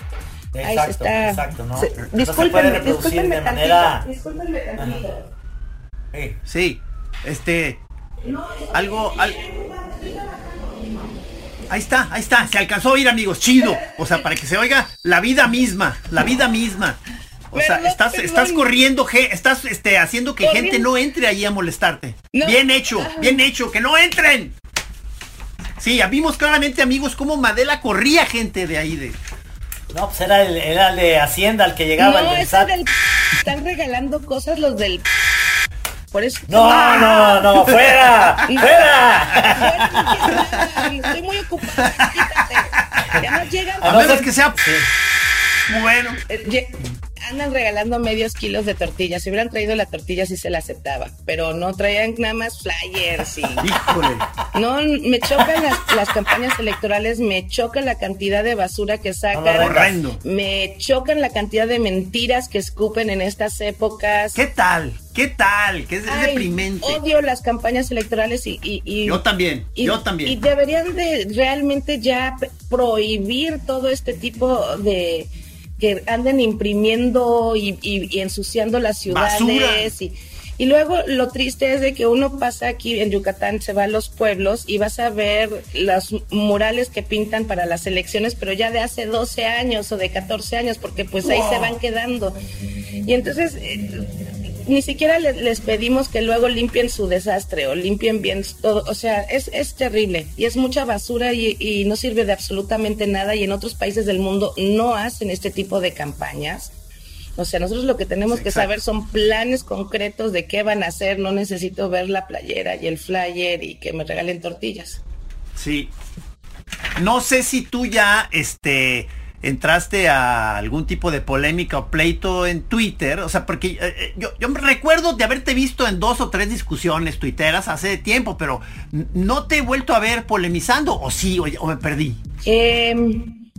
Ahí se Exacto, está. exacto, ¿no? Se- No se puede discúlpenme, reproducir discúlpenme de manera- discúlpenme tantito. Sí. Sí, este, algo, al- Ahí está, ahí está, se alcanzó a oír amigos, chido. O sea, para que se oiga la vida misma, la vida misma. O sea, estás, estás corriendo, estás este, haciendo que Corriendo. gente no entre ahí a molestarte. No. Bien hecho, bien hecho, que no entren. Sí, ya vimos claramente, amigos, cómo Madela corría gente de ahí de. No, pues era el, era el de Hacienda el que llegaba, el No, del ese SAT. del están regalando cosas los del por eso No, no, no, fuera, fuera. Fuera, Estoy muy ocupada, quítate. Ya no llegan. A no ser- que sea Sí. bueno. Eh, Andan regalando medios kilos de tortillas. Si hubieran traído la tortilla sí se la aceptaba, pero no traían nada más flyers y Híjole. No, me chocan las, las campañas electorales, me choca la cantidad de basura que sacan, me chocan la cantidad de mentiras que escupen en estas épocas. ¿Qué tal? ¿Qué tal? Que es, Ay, deprimente. Odio las campañas electorales y... y- y- Yo también, y- yo también. Y deberían de realmente ya prohibir todo este tipo de que anden imprimiendo y, y- y ensuciando las ciudades y, y luego lo triste es de que uno pasa aquí en Yucatán, se va a los pueblos y vas a ver los murales que pintan para las elecciones, pero ya de hace 12 años o de 14 años, porque pues ahí se van quedando. Y entonces eh, ni siquiera le- les, pedimos que luego limpien su desastre o limpien bien todo. O sea, es, es terrible y es mucha basura y, y no sirve de absolutamente nada. Y en otros países del mundo no hacen este tipo de campañas. O sea, nosotros lo que tenemos que saber son planes concretos de qué van a hacer. No necesito ver la playera y el flyer y que me regalen tortillas. Sí. No sé si tú ya, este, entraste a algún tipo de polémica o pleito en Twitter, o sea, porque eh, eh, yo, yo recuerdo de haberte visto en dos o tres discusiones tuiteras hace tiempo, pero no te he vuelto a ver polemizando, o sí, o, me perdí. Em,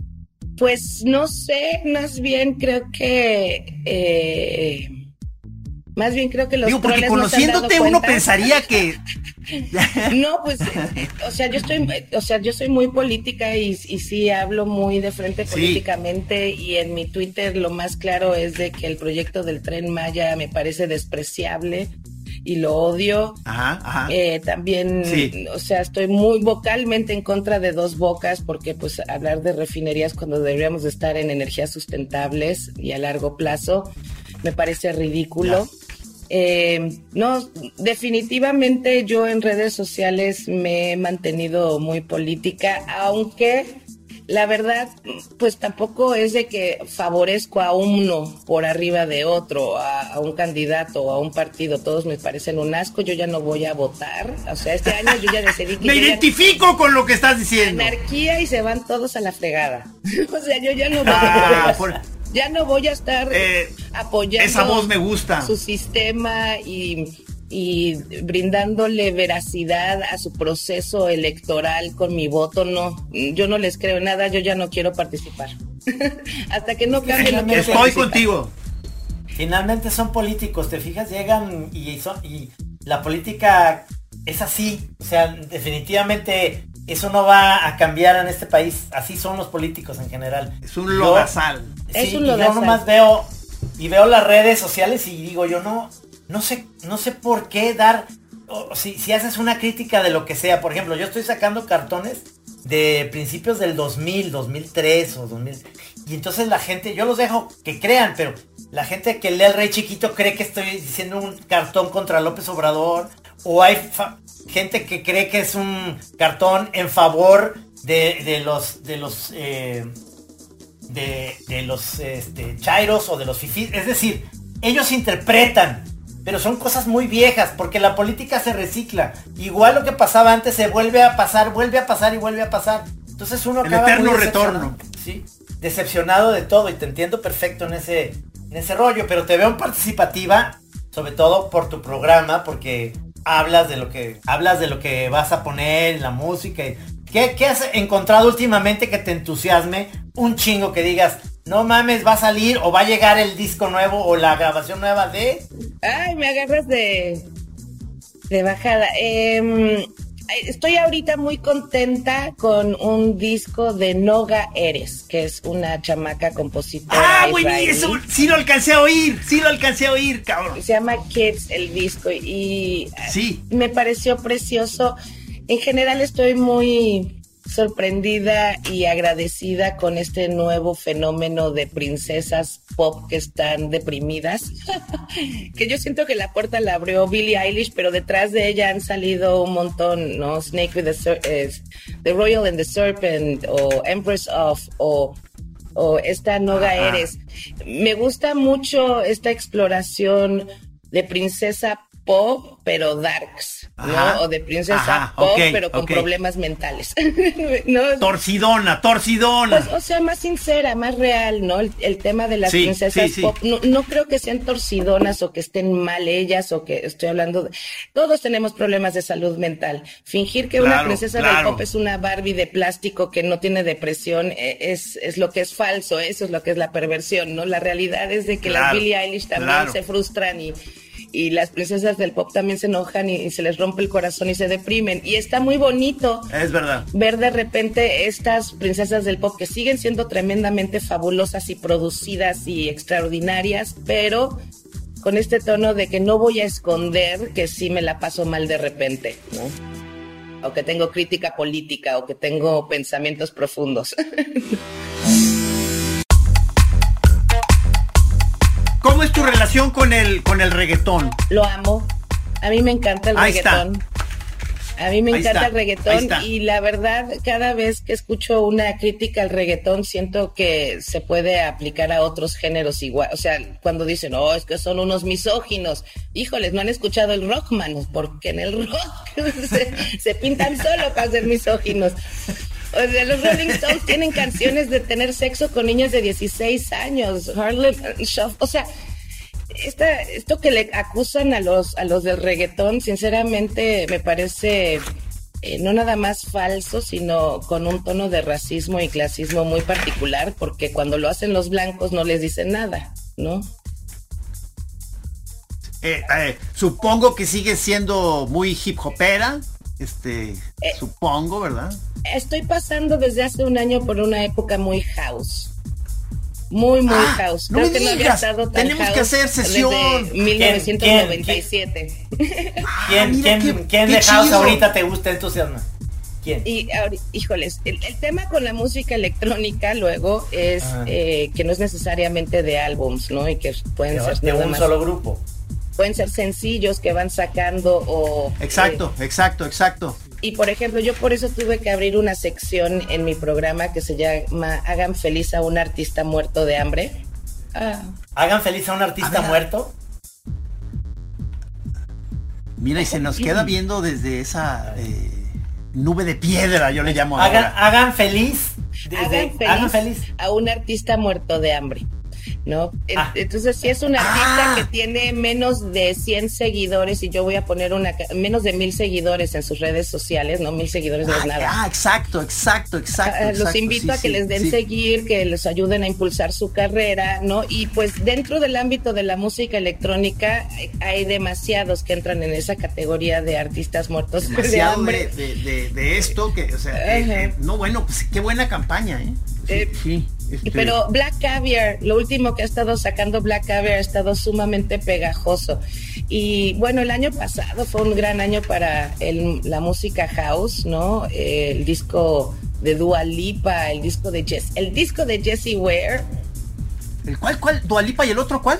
pues no sé, más bien creo que... eh, más bien creo que los Digo, porque conociéndote uno pensaría que... No, pues, o sea, yo estoy, o sea, yo soy muy política y, y sí hablo muy de frente Sí. políticamente y en mi Twitter lo más claro es de que el proyecto del Tren Maya me parece despreciable y lo odio. Ajá, ajá. Eh, también, Sí. o sea, estoy muy vocalmente en contra de dos bocas porque pues hablar de refinerías cuando deberíamos de estar en energías sustentables y a largo plazo me parece ridículo. Eh, no, definitivamente yo en redes sociales me he mantenido muy política, aunque la verdad, pues tampoco es de que favorezco a uno por arriba de otro, a, a un candidato o a un partido. Todos me parecen un asco. Yo ya no voy a votar. O sea, este año yo ya decidí que Me ya- identifico con lo que estás diciendo. anarquía y se van todos a la fregada. o sea, yo ya no voy Ah, a, por- ya no voy a estar Eh, apoyando esa voz me gusta. su sistema y, y brindándole veracidad a su proceso electoral con mi voto. No, yo no les creo nada, yo ya no quiero participar. Hasta que no cambie lo que Estoy participar. contigo. Finalmente son políticos, te fijas, llegan y, son, y la política es así. O sea, definitivamente eso no va a cambiar en este país. Así son los políticos en general. Es un Yo- lodazal. Es Sí, un y yo nomás veo y veo las redes sociales y digo, yo no, no sé, no sé por qué dar, o si, si haces una crítica de lo que sea, por ejemplo, yo estoy sacando cartones de principios del 2000, 2003 o 2000, y entonces la gente, yo los dejo que crean, pero la gente que lee el Rey Chiquito cree que estoy diciendo un cartón contra López Obrador, o hay gente que cree que es un cartón en favor de, de los, de los, eh, de, de los este, chairos o de los fifís. Es decir, ellos interpretan, pero son cosas muy viejas, porque la política se recicla. Igual lo que pasaba antes se vuelve a pasar, vuelve a pasar y vuelve a pasar. Entonces uno El acaba eterno muy retorno. Sí, decepcionado de todo y te entiendo perfecto en ese, en ese rollo, pero te veo participativa, sobre todo por tu programa, porque hablas de lo que hablas de lo que vas a poner, la música. y- ¿Qué, qué has encontrado últimamente que te entusiasme? Un chingo que digas, no mames, va a salir o va a llegar el disco nuevo o la grabación nueva de... Ay, me agarras de, de bajada. Em, estoy ahorita muy contenta con un disco de Noga Eres, que es una chamaca compositora. Ah, güey, eso sí lo alcancé a oír, sí lo alcancé a oír, cabrón. Se llama Kids el disco y Sí. me pareció precioso. En general estoy muy sorprendida y agradecida con este nuevo fenómeno de princesas pop que están deprimidas. que yo siento que la puerta la abrió Billie Eilish, pero detrás de ella han salido un montón, ¿no? Snake with the, eh, the Royal and the Serpent o Empress of o o esta Noga Ajá. Eres. Me gusta mucho esta exploración de princesa pop, pero darks, ¿no? O de princesa Ajá, pop, pero con problemas mentales. ¿No? Torcidona, torcidona. Pues, o sea, más sincera, más real, ¿no? El, el tema de las Sí, princesas sí, sí. pop. No, no creo que sean torcidonas o que estén mal ellas o que estoy hablando de... Todos tenemos problemas de salud mental. Fingir que una Claro, princesa del claro. pop es una Barbie de plástico que no tiene depresión eh, es, es lo que es falso, eso es lo que es la perversión, ¿no? La realidad es de que las Billie Eilish también se frustran y... Y las princesas del pop también se enojan y, y se les rompe el corazón y se deprimen. Y está muy bonito Es verdad. ver de repente estas princesas del pop que siguen siendo tremendamente fabulosas y producidas y extraordinarias, pero con este tono de que no voy a esconder que sí me la paso mal de repente, ¿no? O que tengo crítica política o que tengo pensamientos profundos. ¿Cómo es tu relación con el con el reggaetón? Lo amo. A mí me encanta el Ahí está. reggaetón. A mí me Ahí encanta está, el reggaetón y la verdad, cada vez que escucho una crítica al reggaetón, siento que se puede aplicar a otros géneros igual. O sea, cuando dicen, oh, es que son unos misóginos. Híjoles, no han escuchado el rock, manos, porque en el rock se, se pintan solo para ser misóginos. O sea, los Rolling Stones tienen canciones de tener sexo con niños de 16 años. Harlem Shuffle, o sea, esta, esto que le acusan a los, a los del reggaetón, sinceramente me parece eh, no nada más falso, sino con un tono de racismo y clasismo muy particular, porque cuando lo hacen los blancos no les dicen nada, ¿no? Eh, eh, supongo que sigue siendo muy hip hopera. Este, Eh. supongo, ¿verdad? Estoy pasando desde hace un año por una época muy house. Muy, muy Ah, house. no Creo me que no había digas, estado tan tenemos que house hacer sesión. Desde 1997. ¿Quién, Ah, quién, qué- quién qué de house chido. ahorita te gusta entusiasma? ¿Quién? Y, híjoles, el, el tema con la música electrónica luego es Ajá. eh, que no es necesariamente de álbums, ¿no? Y que pueden de, ser de un más- solo grupo. Pueden ser sencillos que van sacando o Exacto, eh, exacto, exacto. y por ejemplo, yo por eso tuve que abrir una sección en mi programa que se llama Hagan feliz a un artista muerto de hambre. Ah, Hagan feliz a un artista A muerto. Mira, y se nos queda viendo desde esa eh, nube de piedra, yo le llamo Hagan, ahora. hagan feliz. desde- hagan, feliz hagan feliz. a un artista muerto de hambre. ¿No? Ah. Entonces, si es un artista Ah. que tiene menos de 100 seguidores y yo voy a poner una menos de mil seguidores en sus redes sociales, no mil seguidores no es Ah, nada. ah, exacto, exacto, exacto. Ah, los exacto, invito sí, a que sí, les den sí. seguir, que les ayuden a impulsar su carrera, ¿no? Y pues dentro del ámbito de la música electrónica hay- hay demasiados que entran en esa categoría de artistas muertos de hambre. de, de- esto que, o sea, eh, eh, no, bueno, pues qué buena campaña, ¿eh? Sí, Eh, sí, este, Pero Black Caviar, lo último que ha estado sacando Black Caviar ha estado sumamente pegajoso. Y bueno, el año pasado fue un gran año para el- la música house, ¿no? El disco de Dua Lipa, el disco de Jess, el disco de Jessie Ware. ¿El cuál, cuál? ¿Dualipa y el otro cuál?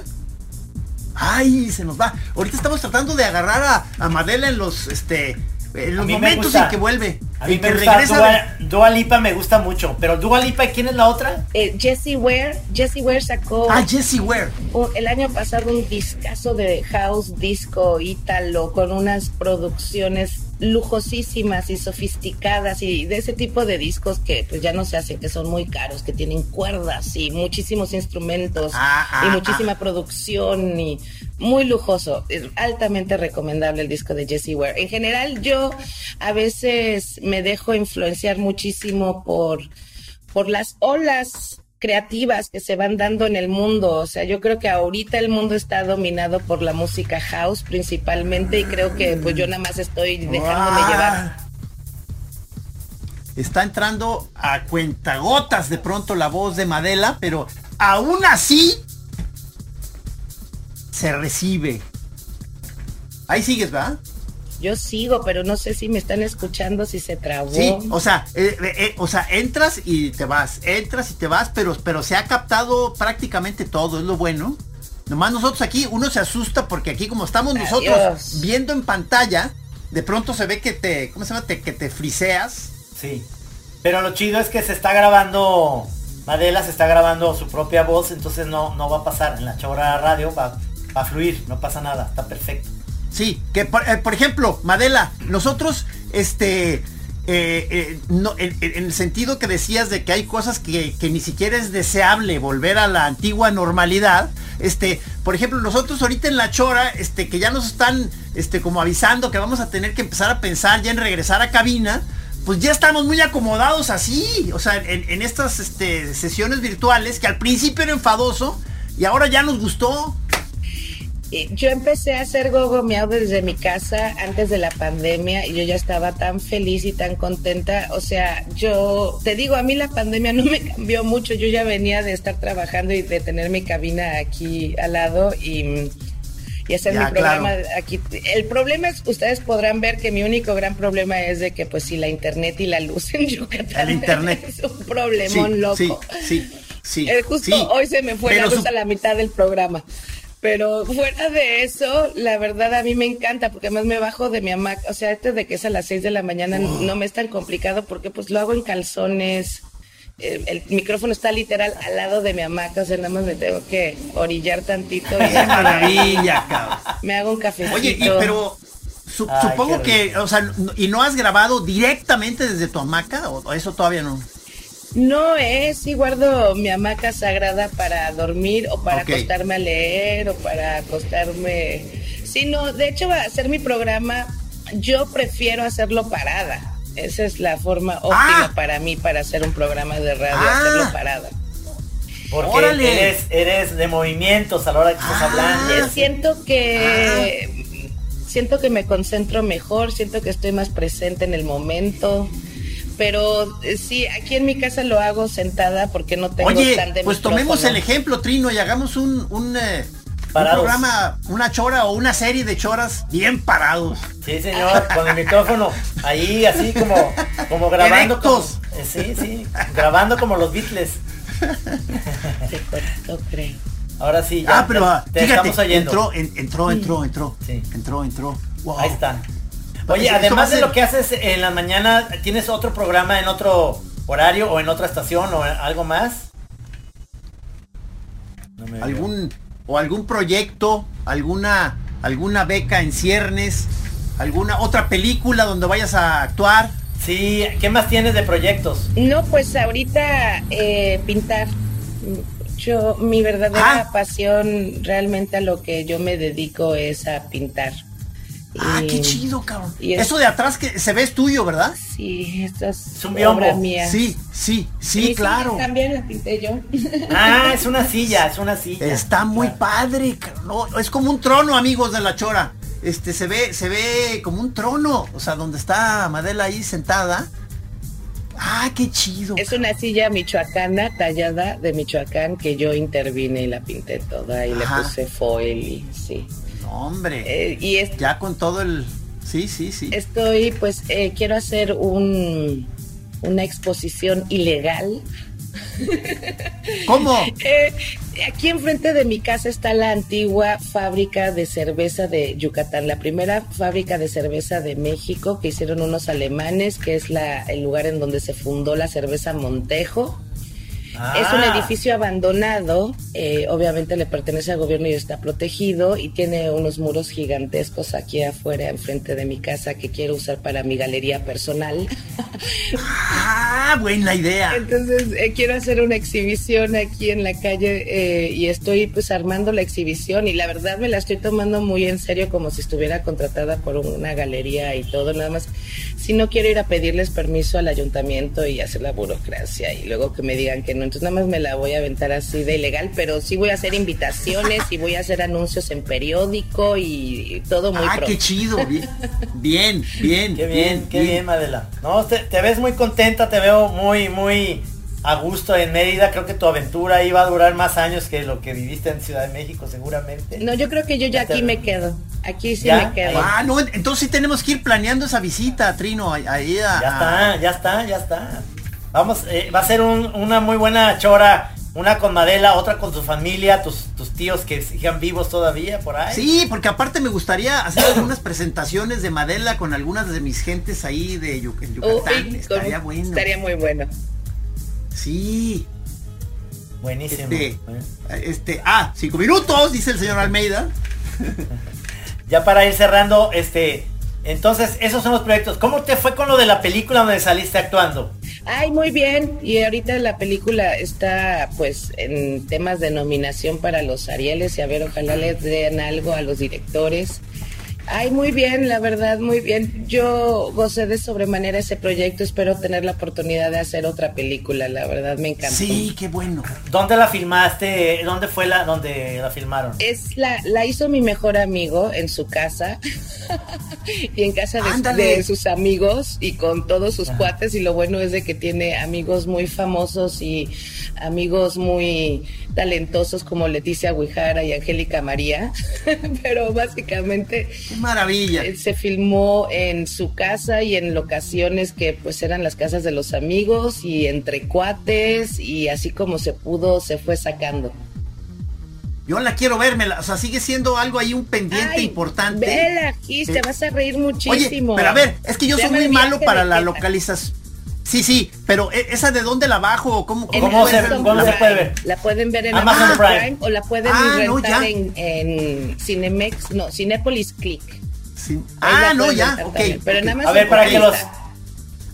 Ay, se nos va. Ahorita estamos tratando de agarrar a, a Madela en los, este, en los momentos gusta. en que vuelve. A mí en me que gusta regresa. Dua, Dua Lipa me gusta mucho. Pero Dua Lipa, ¿quién es la otra? Eh, Jessie Ware, Jessie Ware sacó Ah, Jessie Ware. un- el año pasado un discazo de house disco ítalo con unas producciones lujosísimas y sofisticadas y de ese tipo de discos que pues ya no se hacen, que son muy caros, que tienen cuerdas y muchísimos instrumentos Ah, ah, y muchísima ah. producción y muy lujoso. Es altamente recomendable el disco de Jessie Ware. En general yo a veces me dejo influenciar muchísimo por por las olas creativas que se van dando en el mundo. O sea, yo creo que ahorita el mundo está dominado por la música house principalmente y creo que pues yo nada más estoy dejándome Ah. llevar. Está entrando a cuentagotas de pronto la voz de Madela, pero aún así se recibe. Ahí sigues, ¿verdad? Yo sigo, pero no sé si me están escuchando, si se trabó. Sí, o sea, eh, eh, eh, o sea, entras y te vas, entras y te vas, pero, pero se ha captado prácticamente todo, es lo bueno. Nomás nosotros aquí, uno se asusta porque aquí como estamos nosotros viendo en pantalla, de pronto se ve que te, ¿cómo se llama? Te- que te friseas. Sí. Pero lo chido es que se está grabando. Madela se está grabando su propia voz, entonces no, no va a pasar. En la chora radio va, va a fluir, no pasa nada, está perfecto. Sí, que por, eh, por ejemplo, Madela, nosotros, este, eh, eh, no, en el sentido que decías de que hay cosas que, que ni siquiera es deseable volver a la antigua normalidad, este, por ejemplo, nosotros ahorita en la chora, este, que ya nos están, este, como avisando que vamos a tener que empezar a pensar ya en regresar a cabina, pues ya estamos muy acomodados así, o sea, en, en estas, este, sesiones virtuales que al principio era enfadoso y ahora ya nos gustó. Yo empecé a hacer gogo miau desde mi casa antes de la pandemia y yo ya estaba tan feliz y tan contenta. O sea, yo te digo, a mí la pandemia no me cambió mucho. Yo ya venía de estar trabajando y de tener mi cabina aquí al lado y, y hacer Ya, mi programa claro. aquí. El problema es, ustedes podrán ver que mi único gran problema es de que pues si la internet y la luz en Yucatán El internet. es un problemón Sí, loco. Sí, sí, sí. Eh, justo sí. hoy se me fue la luz su- a la mitad del programa. Pero fuera de eso, la verdad a mí me encanta porque además me bajo de mi hamaca. O sea, este de que es a las 6 de la mañana Oh. no me es tan complicado porque pues lo hago en calzones. Eh, el micrófono está literal al lado de mi hamaca, o sea, nada más me tengo que orillar tantito y ¡Qué maravilla, cabrón! me hago un cafecito. Oye, y, pero su- Ay, supongo que, o sea, ¿y no has grabado directamente desde tu hamaca? ¿O, o eso todavía no? No es, sí guardo mi hamaca sagrada para dormir o para acostarme a leer o para acostarme. Sí, no, de hecho, va a hacer mi programa, yo prefiero hacerlo parada. Esa es la forma óptima Ah. para mí para hacer un programa de radio, Ah. hacerlo parada. Porque Órale. eres, eres de movimientos a la hora que estás Ah. hablando. Eh, Siento que siento que me concentro mejor, siento que estoy más presente en el momento. Pero eh, sí, aquí en mi casa lo hago sentada porque no tengo Oye, tan de pues tomemos el ejemplo, Trino, y hagamos un, un, eh, un Parados. programa, una chora o una serie de choras bien parados. Sí, señor, con el micrófono ahí así como, como grabando. Como, eh, sí, sí, grabando como los Beatles. Creo. Ahora sí, ya ah, pero te, ah, te fíjate, estamos oyendo. entró, en- entró, entró, entró, Sí. entró, entró. Wow. Ahí está. Oye, además de lo que haces en la mañana, ¿tienes otro programa en otro horario o en otra estación o algo más? No me veo. algún o algún proyecto, alguna alguna beca en ciernes, alguna otra película donde vayas a actuar. Sí, ¿qué más tienes de proyectos? No, pues ahorita eh, pintar. Yo, mi verdadera Ah. pasión realmente a lo que yo me dedico es a pintar. Ah, qué chido, cabrón. y es- Eso de atrás que se ve es tuyo, ¿verdad? Sí, esta es un biombo. obra mía. Sí, sí, sí, claro. También la pinté yo. Ah, es una silla, es una silla. Está muy Claro. padre, no, es como un trono, amigos de la chora. Este se ve, se ve como un trono, o sea, donde está Madela ahí sentada. Ah, qué chido. Es una silla michoacana tallada de Michoacán que yo intervine y la pinté toda y Ajá. le puse foil y sí. Hombre. Eh, y es- Ya con todo el. Sí, sí, sí. estoy, pues, eh, quiero hacer un una exposición ilegal. ¿Cómo? Eh, aquí enfrente de mi casa está la antigua fábrica de cerveza de Yucatán, la primera fábrica de cerveza de México que hicieron unos alemanes, que es la, el lugar en donde se fundó la cerveza Montejo. Ah, Es un edificio abandonado, eh, obviamente le pertenece al gobierno y está protegido y tiene unos muros gigantescos aquí afuera, enfrente de mi casa, que quiero usar para mi galería personal. Ah, buena idea. Entonces eh, quiero hacer una exhibición aquí en la calle eh, y estoy pues armando la exhibición y la verdad me la estoy tomando muy en serio como si estuviera contratada por una galería y todo, nada más si no quiero ir a pedirles permiso al ayuntamiento y hacer la burocracia y luego que me digan que no, entonces nada más me la voy a aventar así de ilegal, pero sí voy a hacer invitaciones y voy a hacer anuncios en periódico y, todo muy Ah, pro. qué chido. Bien, bien, bien. Qué bien, qué bien, Madela. No, te, te ves muy contenta, te veo muy, muy a gusto en Mérida. Creo que tu aventura iba a durar más años que lo que viviste en Ciudad de México, seguramente. No, yo creo que yo ya Ya te- aquí me quedo. Aquí sí ¿Ya? me quedo. Ah, no, entonces sí tenemos que ir planeando esa visita, Trino, ahí- a- Ya está, ya está, ya está. Vamos, eh, va a ser un- una muy buena chora. Una con Madela, otra con su familia, tus, tus tíos que sigan vivos todavía por ahí. Sí, porque aparte me gustaría hacer algunas presentaciones de Madela con algunas de mis gentes ahí de Yucatán. Uy, estaría con- bueno. Estaría muy bueno. Sí. Buenísimo. Este, ¿eh? este, ah, cinco minutos, dice el señor Almeida. Ya para ir cerrando, este, entonces, esos son los proyectos. ¿Cómo te fue con lo de la película donde saliste actuando? Ay, muy bien. Y ahorita la película está pues en temas de nominación para los Arieles y a ver, ojalá les den algo a los directores. Ay, muy bien, la verdad, muy bien. Yo gocé de sobremanera ese proyecto, espero tener la oportunidad de hacer otra película, la verdad me encantó. Sí, qué bueno. ¿Dónde la filmaste? ¿Dónde fue la donde la filmaron? Es la, la hizo mi mejor amigo en su casa y en casa de, sus amigos y con todos sus cuates y lo bueno es de que tiene amigos muy famosos y amigos muy talentosos como Leticia Guijara y Angélica María, pero básicamente maravilla. eh, se filmó en su casa y en locaciones que pues eran las casas de los amigos y entre cuates y así como se pudo se fue sacando. Yo la quiero verme, o sea, sigue siendo algo ahí un pendiente Ay, importante. Vela, Gis, te Eh, vas a reír Oye, muchísimo. pero a ver, es que yo soy muy malo para la localización. Sí, sí, pero ¿e- esa de dónde la bajo o cómo, En cómo ¿Cómo se- puede ser? Amazon cómo se Prime. puede ver? La pueden ver en Amazon Amazon, Prime. Prime. o la pueden Ah, no, rentar ya. en, en Cinemex, no, Cinépolis Click. Sí. Ah, no, ya, rentar ok. también, pero ok. nada más A ver, para que los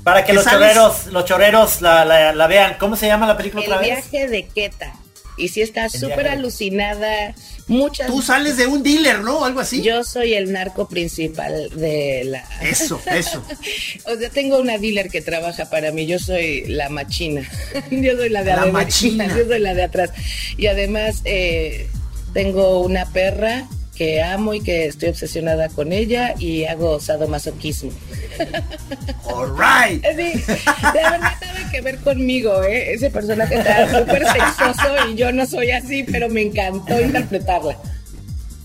para que ¿Qué los sales? choreros, los choreros la, la- la vean. ¿Cómo se llama la película El otra vez? viaje de Queta. Y sí está súper alucinada. Muchas. Tú sales de un dealer, ¿no? Algo así. Yo soy el narco principal de la. Eso, eso. O sea, tengo una dealer que trabaja para mí. Yo soy la machina. Yo soy la de La adentro, machina. Yo soy la de atrás. Y además, eh, tengo una perra que amo y que estoy obsesionada con ella y hago sadomasoquismo. All right. Sí, la verdad nada que ver conmigo, ¿eh? Ese personaje está súper sexoso y yo no soy así, pero me encantó interpretarla.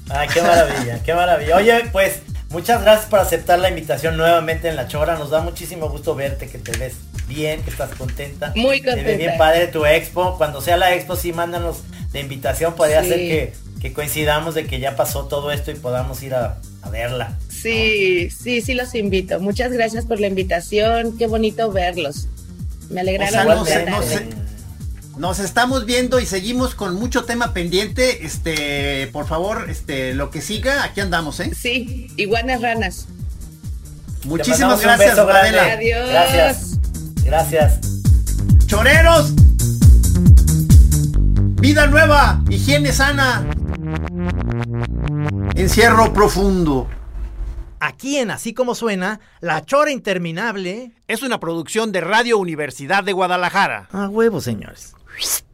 Ay, qué maravilla, qué maravilla. Oye, pues muchas gracias por aceptar la invitación nuevamente en La Chora. Nos da muchísimo gusto verte, que te ves bien, que estás contenta. Muy Te ve contenta. bien padre tu expo. Cuando sea la expo, sí, mándanos la invitación. Podría Sí. ser que, que coincidamos de que ya pasó todo esto y podamos ir a, a verla. Sí, sí, sí los invito. Muchas gracias por la invitación. Qué bonito verlos. Me O sea, alegraron no la sé, no tarde. sé. Nos estamos viendo y seguimos con mucho tema pendiente. Este, por favor, este, lo que siga, aquí andamos, ¿eh? Sí, iguanas ranas. Muchísimas gracias. Adela. Adiós. Gracias. Gracias. Choreros. Vida nueva, higiene sana. Encierro profundo. Aquí en Así como suena, La Chora Interminable. Es una producción de Radio Universidad de Guadalajara. A huevo, señores. Whoosh.